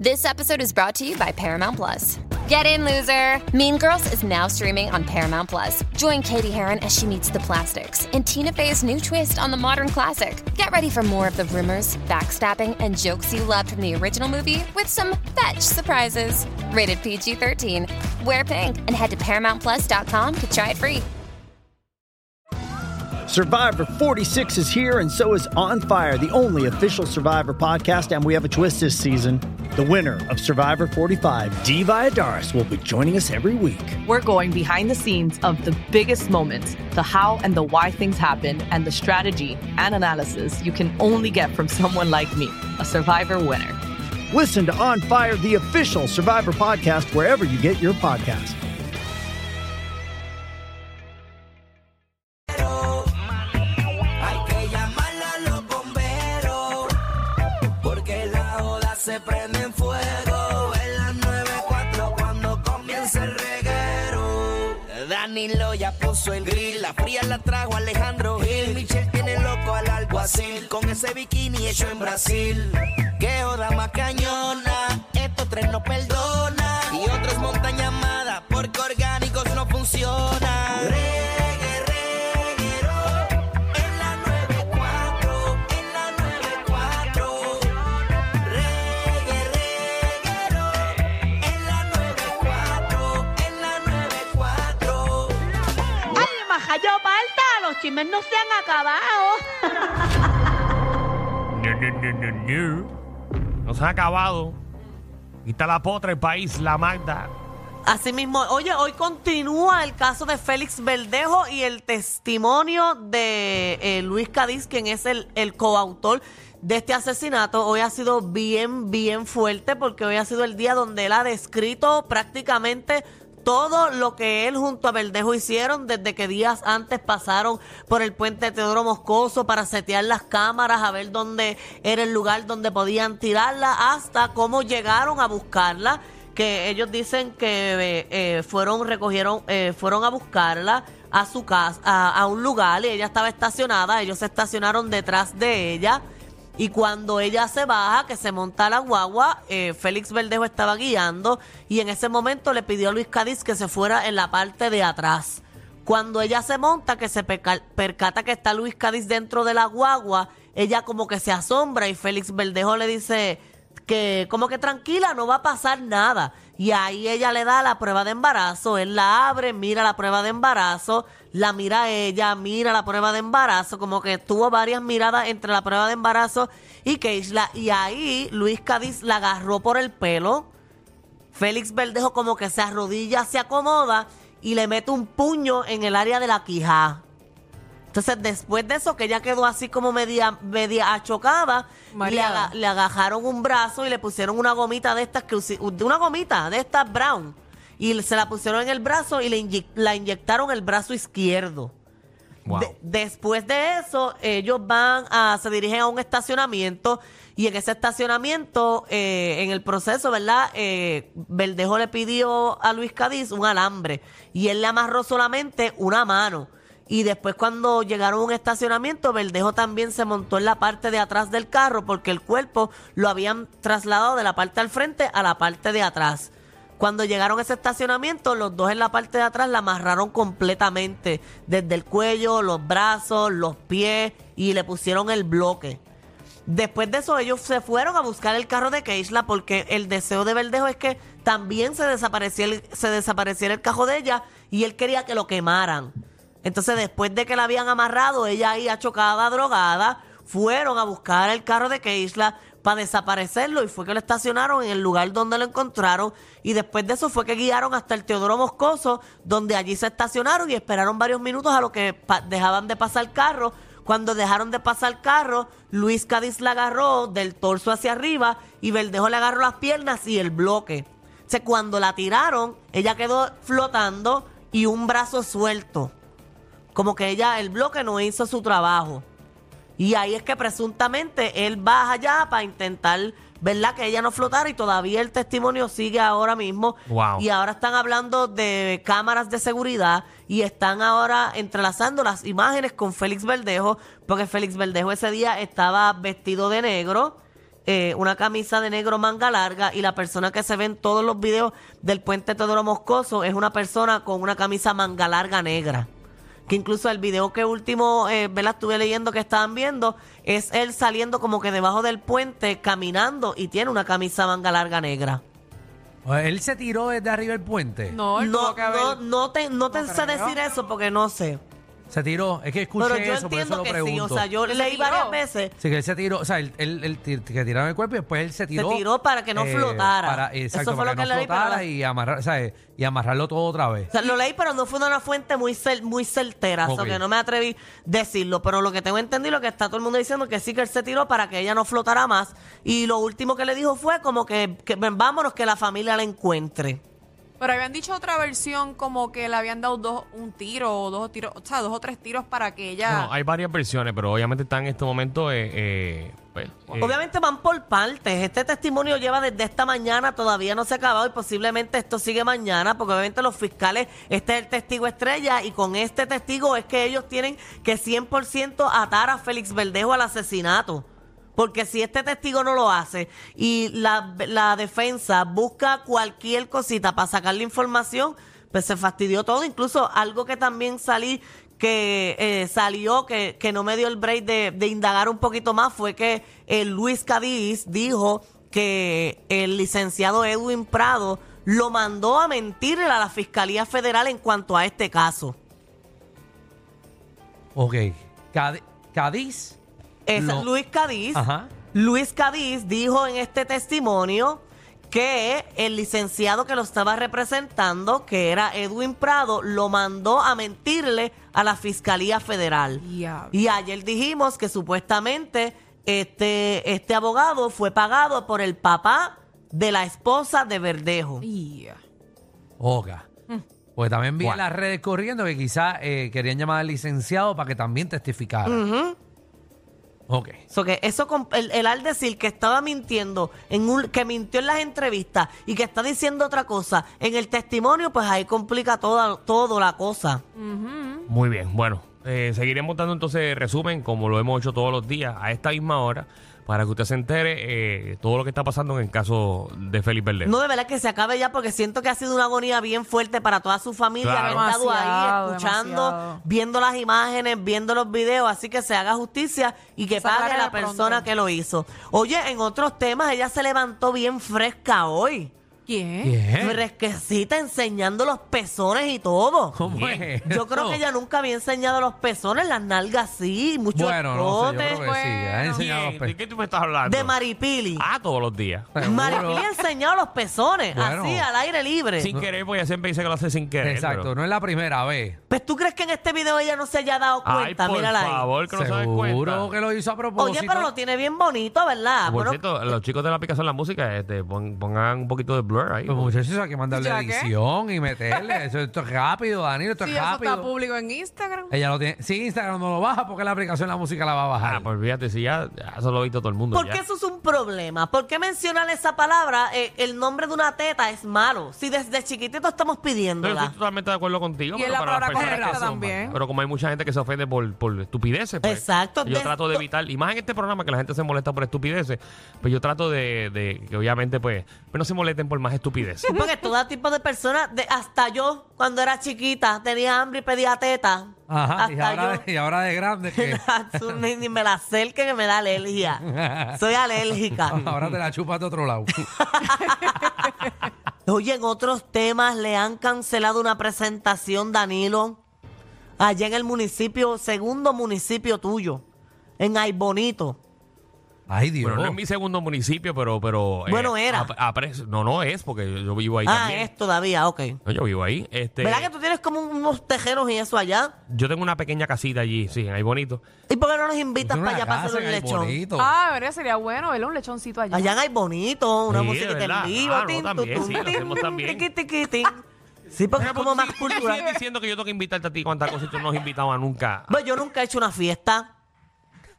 This episode is brought to you by Paramount Plus. Get in, loser! Mean Girls is now streaming on Paramount Plus. Join Katie Heron as she meets the plastics in Tina Fey's new twist on the modern classic. Get ready for more of the rumors, backstabbing, and jokes you loved from the original movie with some fetch surprises. Rated PG 13. Wear pink and head to ParamountPlus.com to try it free. Survivor 46 is here, and so is On Fire, the only official Survivor podcast. And we have a twist this season. The winner of Survivor 45, Dee Valladares, will be joining us every week. We're going behind the scenes of the biggest moments, the how and the why things happen, and the strategy and analysis you can only get from someone like me, a Survivor winner. Listen to On Fire, the official Survivor podcast, wherever you get your podcast. Hay que Danilo ya puso el grill, la fría la trajo Alejandro Gil. Michelle tiene loco al alguacil, con ese bikini hecho en Brasil. Que joda más cañona, estos tres no perdona. Y otros montan llamada, No, se ha acabado. Aquí está la potra del país, la Magda. Asimismo, oye, hoy continúa el caso de Félix Verdejo y el testimonio de eh, Luis Cádiz, quien es el, el coautor de este asesinato. Hoy ha sido bien, bien fuerte porque hoy ha sido el día donde él ha descrito prácticamente todo lo que él junto a Verdejo hicieron desde que días antes pasaron por el puente Teodoro Moscoso para setear las cámaras, a ver dónde era el lugar donde podían tirarla, hasta cómo llegaron a buscarla que ellos dicen que eh, eh, fueron recogieron eh, fueron a buscarla a su casa a, a un lugar y ella estaba estacionada ellos se estacionaron detrás de ella y cuando ella se baja que se monta la guagua eh, Félix Verdejo estaba guiando y en ese momento le pidió a Luis Cádiz que se fuera en la parte de atrás. Cuando ella se monta que se perca- percata que está Luis Cádiz dentro de la guagua ella como que se asombra y Félix Verdejo le dice que como que tranquila, no va a pasar nada. Y ahí ella le da la prueba de embarazo, él la abre, mira la prueba de embarazo, la mira ella, mira la prueba de embarazo, como que tuvo varias miradas entre la prueba de embarazo y Keishla. Y ahí Luis Cádiz la agarró por el pelo. Félix Verdejo como que se arrodilla, se acomoda y le mete un puño en el área de la quijá. Entonces, después de eso, que ella quedó así como media, media achocada, le, aga- le agajaron un brazo y le pusieron una gomita de estas, que usi- de una gomita de estas brown. Y se la pusieron en el brazo y le inye- la inyectaron el brazo izquierdo. Wow. De- después de eso, ellos van a, se dirigen a un estacionamiento y en ese estacionamiento, eh, en el proceso, ¿verdad? Eh, Verdejo le pidió a Luis Cádiz un alambre y él le amarró solamente una mano. Y después cuando llegaron a un estacionamiento, Verdejo también se montó en la parte de atrás del carro porque el cuerpo lo habían trasladado de la parte al frente a la parte de atrás. Cuando llegaron a ese estacionamiento, los dos en la parte de atrás la amarraron completamente, desde el cuello, los brazos, los pies y le pusieron el bloque. Después de eso, ellos se fueron a buscar el carro de Keishla porque el deseo de Verdejo es que también se desapareciera, se desapareciera el carro de ella y él quería que lo quemaran. Entonces, después de que la habían amarrado, ella ahí chocada, drogada, fueron a buscar el carro de Keishla para desaparecerlo y fue que lo estacionaron en el lugar donde lo encontraron y después de eso fue que guiaron hasta el Teodoro Moscoso donde allí se estacionaron y esperaron varios minutos a lo que dejaban de pasar el carro. Cuando dejaron de pasar el carro, Luis Cádiz la agarró del torso hacia arriba y Verdejo le agarró las piernas y el bloque. O sea, cuando la tiraron, ella quedó flotando y un brazo suelto. Como que ella, el bloque no hizo su trabajo. Y ahí es que presuntamente él baja allá para intentar, ¿verdad? Que ella no flotara y todavía el testimonio sigue ahora mismo. Wow. Y ahora están hablando de cámaras de seguridad y están ahora entrelazando las imágenes con Félix Verdejo, porque Félix Verdejo ese día estaba vestido de negro. eh, una camisa de negro manga larga y la persona que se ve en todos los videos del puente Teodoro Moscoso es una persona con una camisa manga larga negra. Que incluso el video que último, eh. Estuve leyendo que estaban viendo, es él saliendo como que debajo del puente, caminando y tiene una camisa manga larga negra. Él se tiró desde arriba del puente. No, él No, tuvo que haber- no, no te, no te No sé creo. decir eso porque no sé. Se tiró. Es que escuché Pero yo eso, por eso entiendo lo que sí. pregunto. O sea, yo ¿Se leí tiró? varias veces. Sí, que él se tiró, o sea, él, él- él tir- que tiraron el cuerpo y después él se tiró. tiró para que no flotara. Para, Eso exacto, fue para lo que que no leí, pero flotara la- y, amarrar, o sea, y amarrarlo todo otra vez. O sea, lo leí, pero no fue de una fuente muy cer- muy certera, o Ok. que no me atreví a decirlo. Pero lo que tengo entendido es que está todo el mundo diciendo que sí que él se tiró para que ella no flotara más. Y lo último que le dijo fue como que, que ven, vámonos que la familia la encuentre. Pero habían dicho otra versión como que le habían dado dos, un tiro o dos tiros, o sea, dos o tres tiros para que ella... No, hay varias versiones, pero obviamente está en este momento. eh, eh, pues, eh, Obviamente van por partes. Este testimonio lleva desde esta mañana, todavía no se ha acabado y posiblemente esto sigue mañana, porque obviamente los fiscales, este es el testigo estrella y con este testigo es que ellos tienen que 100% atar a Félix Verdejo al asesinato. Porque si este testigo no lo hace y la, la defensa busca cualquier cosita para sacarle información, pues se fastidió todo. Incluso algo que también salí que eh, salió, que, que no me dio el break de, indagar un poquito más, fue que eh, Luis Cadiz dijo que el licenciado Edwin Prado lo mandó a mentirle a la Fiscalía Federal en cuanto a este caso. Ok. Cadi- Cádiz. Es Luis Cadiz. Ajá. Luis Cadiz dijo en este testimonio que el licenciado que lo estaba representando, que era Edwin Prado, lo mandó a mentirle a la Fiscalía Federal. Y ayer dijimos que supuestamente este, este abogado fue pagado por el papá de la esposa de Verdejo. Yeah. Oga. Mm. Porque también vi en las redes corriendo que quizás eh, querían llamar al licenciado para que también testificara. Ujú. Ok. So que eso con- el, el al decir que estaba mintiendo en un que mintió en las entrevistas y que está diciendo otra cosa en el testimonio pues ahí complica toda todo la cosa. Muy bien, bueno, eh, seguiremos dando entonces resumen como lo hemos hecho todos los días a esta misma hora para que usted se entere eh, todo lo que está pasando en el caso de Félix Verdejo. no de verdad que se acabe ya porque siento que ha sido una agonía bien fuerte para toda su familia Claro. haber estado ahí escuchando demasiado. viendo las imágenes viendo los videos así que se haga justicia y que Se pague la pronto. persona que lo hizo oye en otros temas ella se levantó bien fresca hoy ¿Quién? Fresquecita enseñando los pezones y todo ¿Cómo es? Yo creo que ella nunca había enseñado los pezones, las nalgas sí, mucho Bueno, no sé, yo escote. creo que sí. Enseñado los ¿De qué tú me estás hablando? De Maripili. Ah, todos los días. Seguro. Maripili ha enseñado los pezones, Bueno. así, al aire libre. Sin querer, porque ella siempre dice que lo hace sin querer. Exacto, pero- no es la primera vez. Pues tú crees que en este video ella no se haya dado Ay, cuenta, por mírala ahí. favor, que no se den Seguro cuenta. que lo hizo a propósito. Oye, pero lo tiene bien bonito, ¿verdad? Por Bueno, cierto, los chicos de la aplicación de la música, este, pon- pongan un poquito de blur ahí. Pues muchachos, hay que mandarle ¿Ya qué? edición y meterle. Eso, esto es rápido, Danilo, esto Sí, es eso rápido. está público en Instagram. Ella lo tiene. Si Instagram no lo baja, porque la aplicación de la música la va a bajar. Ah, pues fíjate, si ya, ya eso lo ha visto todo el mundo. ¿por ya. qué eso es un problema? ¿Por qué mencionar esa palabra, eh, el nombre de una teta es malo? Si desde chiquitito estamos Yo pidiéndola. estoy totalmente de acuerdo contigo. Y pero la para las palabra personas que son- también. Pero como hay mucha gente que se ofende por, por estupideces, pues, Exacto, Yo de trato de evitar, y más en este programa que la gente se molesta por estupideces, pues yo trato de, de que obviamente pues, pues no se molesten por más estupideces. Porque todo tipo de personas, de, hasta yo, cuando era chiquita, tenía hambre y pedía teta. Ajá, y hasta ahora, yo. de, y ahora de grande que. Tú ni, ni me la acerque que me da alergia. Soy alérgica. ahora te la chupas de otro lado. Oye, en otros temas le han cancelado una presentación, Danilo, allá en el municipio, segundo municipio tuyo, en Aybonito. Ay, Dios. Bueno, no es mi segundo municipio, pero... pero eh, Bueno, era. a- a pres- no, no es, porque yo, yo vivo ahí Ah, también. es todavía, ok. No, yo vivo ahí. Este, ¿Verdad que tú tienes como unos tejeros y eso allá? Yo tengo una pequeña casita allí, sí, ahí bonito. ¿Y por qué no nos invitas para allá para hacer un lechón? bonito. Ah, ¿verdad? Sería bueno verle un lechoncito allá. Allá en Aybonito, una Sí, musiquita verdad. en vivo. Ah, no, tin, también, sí, hacemos tin, también. tiqui, tiqui, tin. Sí, porque es como más Tú cultural. diciendo que yo tengo que invitarte a ti cuántas cosas y tú no has invitado a nunca. Pues yo nunca he hecho una fiesta.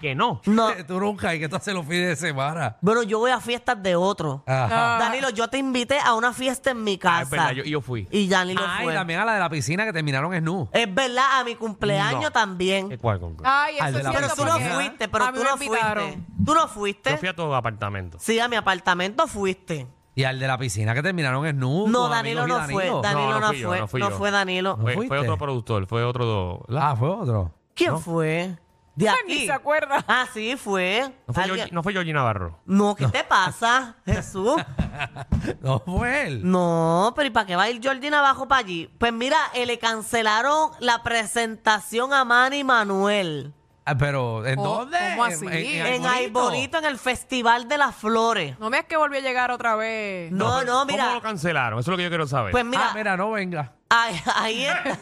Que no. No. Tú nunca, y que tú haces los fines de semana. Bueno, yo voy a fiestas de otro. Ajá. Danilo, yo te invité a una fiesta en mi Ah, casa. es verdad, yo, yo fui. Y Danilo Ah, y fue. también a la de la piscina que terminaron en nu. Es verdad, a mi cumpleaños No. también. ¿Qué cuál con- Ay, eso Al de es la Pero cierto tú no porque fuiste, a pero mí tú me no fuiste. invitaron. Tú no fuiste. Yo fui a tu apartamento. Sí, a mi apartamento fuiste. Y al de la piscina que terminaron en nu. No, con Danilo amigos no y fue. Danilo. No, no, no fui yo, fue. no fui no yo. fue Danilo. No Fue, fuiste. otro productor, fue otro. Ah, fue otro. ¿Quién No. fue? De Ni aquí. se acuerda. Ah, sí, fue. No fue, Alguien- Georgie, no fue Georgie Navarro. No, ¿qué te pasa, Jesús? No fue él. No, pero ¿y para qué va a ir Georgina abajo para allí? Pues mira, eh, le cancelaron la presentación a Manny Manuel. Ah, pero, ¿en Oh, dónde? ¿cómo así? En. Bonito, en el Festival de las Flores. No veas que volvió a llegar otra vez. No, no, ¿Cómo mira. lo cancelaron? Eso es lo que yo quiero saber. Pues mira, ah, mira, no venga. Ahí, ahí está.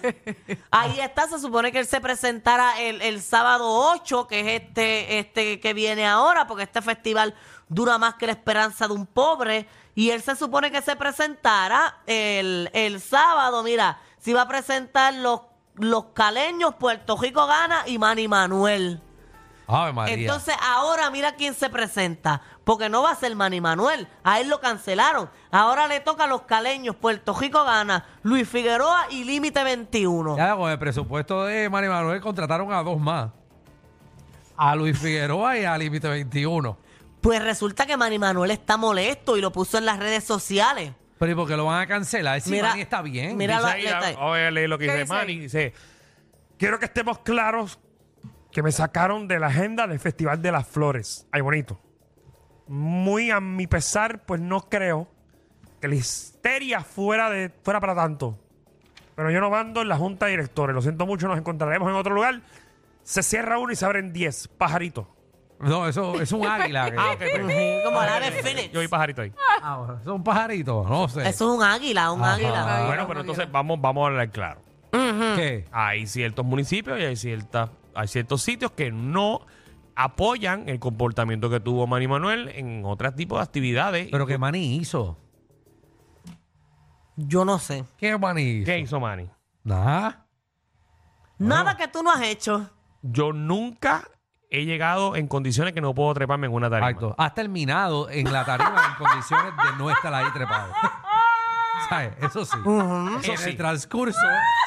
Ahí está. Se supone que él se presentara el, el sábado 8, que es este, este que viene ahora, porque este festival dura más que la esperanza de un pobre. Y él se supone que se presentara el, el sábado. Mira, se iba a presentar los, los caleños, Puerto Rico gana y Manny Manuel. Ave María. Entonces ahora mira quién se presenta, porque no va a ser Manny Manuel, a él lo cancelaron. Ahora le toca a los caleños, Puerto Rico gana, Luis Figueroa y Límite 21. ya con el presupuesto de Mari Manuel contrataron a dos más. A Luis Figueroa y a Límite 21. Pues resulta que Manny Manuel está molesto y lo puso en las redes sociales. Pero ¿y por qué lo van a cancelar? Si Mira, Manny está bien. mira Dice la- ahí, ah, a leer lo que ¿Qué dice dice Manny. Dice, quiero que estemos claros que me sacaron de la agenda del Festival de las Flores. Ay, bonito. Muy a mi pesar, pues no creo que la histeria fuera, de, fuera para tanto. Pero yo no mando en la junta de directores. Lo siento mucho, nos encontraremos en otro lugar. Se cierra uno y se abren 10 pajaritos. No, eso es un águila. que- Ah, ok, pues. Como la de Phoenix. Yo vi pajarito ahí. Ah, bueno, eso es un pajarito, no sé. Eso es un águila, un Ajá. águila. Bueno, no, pero entonces vamos, vamos a hablar claro. ¿Qué? Hay ciertos municipios y hay, ciertas, hay ciertos sitios que no apoyan el comportamiento que tuvo Manny Manuel en otros tipos de actividades. Pero que Manny hizo. Yo no sé. ¿Qué Manny hizo? ¿Qué hizo Manny? Nada. Nada que tú no has hecho. Yo nunca he llegado en condiciones que no puedo treparme en una tarima. Exacto. Has terminado en la tarima en condiciones de no estar ahí trepado. ¿Sabes? Eso sí. Eso en sí. el transcurso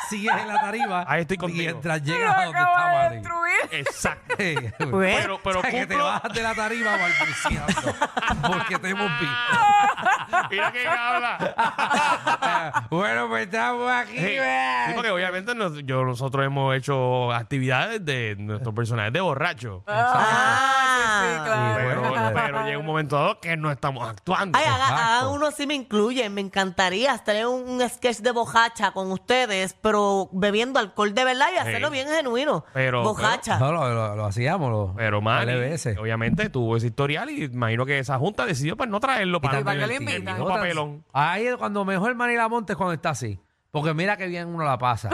sigues en la tarima Ahí estoy contigo. mientras llegas a donde está Acaba de destruir. Exacto. Sí. Pues, Pero, pero O sea, que te cumplo- bajas de la tarima balbuceando porque te hemos visto. Mira quién habla. bueno, pues estamos aquí, Sí, porque obviamente nos- yo, nosotros hemos hecho actividades de nuestros personajes de borracho. Ah, sí, claro. Pero, pero llega un momento dado que no estamos actuando. Ay, haga- Exacto. hagan uno si me incluyen. Me encantaría tener un, un sketch de bojacha con ustedes, pero bebiendo alcohol de verdad y hacerlo bien genuino. Pero- bojacha. No, lo, lo- lo hacíamos. Lo, Pero Manny, LBS. obviamente tuvo ese historial y imagino que esa junta decidió pues no traerlo para, ¿Y para qué le el mismo papelón. Ahí es cuando mejor Manny la monte es cuando está así. Porque mira que bien uno la pasa.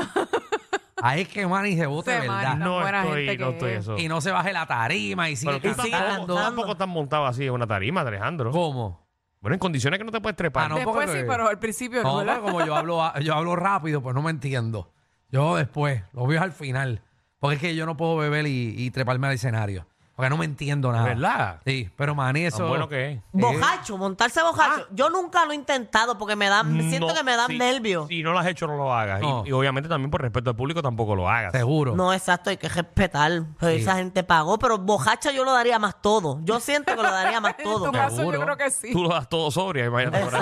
Ahí es que Manny se de Manny verdad. Tan No buena estoy, gente no que estoy es. eso. Y no se baje la tarima y sigue Pero tú sigue tampoco, cantando. tú tampoco estás montado así en una tarima, Alejandro. ¿Cómo? Bueno, en condiciones que no te puedes trepar. Ah, no, Después porque- sí, pero al principio no, No, ¿verdad? pero como yo hablo, yo hablo rápido, pues no me entiendo. Yo después, lo veo al final. Porque es que yo no puedo beber y, y treparme al escenario. Porque no me entiendo nada. ¿Verdad? Sí, pero Manny eso... Tan bueno que es. Bojacho, montarse bojacho. Yo nunca lo he intentado porque me da, siento No, que me dan si- nervios. Si no lo has hecho, no lo hagas. Y- No. Y, obviamente también por respeto al público tampoco lo hagas. Seguro. No, exacto, hay que respetar. Pues Sí. Esa gente pagó, pero bojacha yo lo daría más todo. Yo siento que lo daría más En todo. tu caso Seguro. yo creo que sí. Tú lo das todo sobria, imagínate. por ahí.